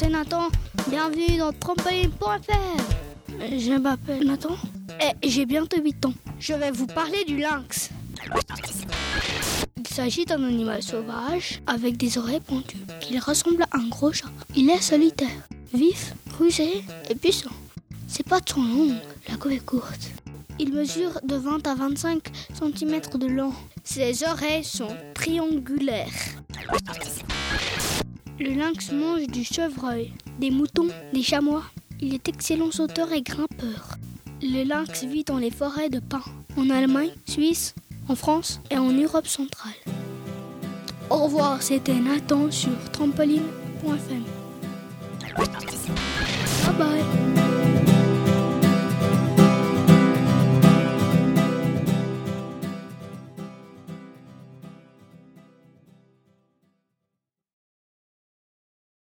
Nathan, bienvenue dans trampoline.fr. Je m'appelle Nathan et j'ai bientôt 8 ans. Je vais vous parler du lynx. Il s'agit d'un animal sauvage avec des oreilles pointues. Il ressemble à un gros chat. Il est solitaire, vif, rusé et puissant. Ses pattes sont longues, la queue est courte. Il mesure de 20 à 25 cm de long. Ses oreilles sont triangulaires. Le lynx mange du chevreuil, des moutons, des chamois. Il est excellent sauteur et grimpeur. Le lynx vit dans les forêts de pins, en Allemagne, Suisse, en France et en Europe centrale. Au revoir, c'était Nathan sur trampoline.fm. Bye bye.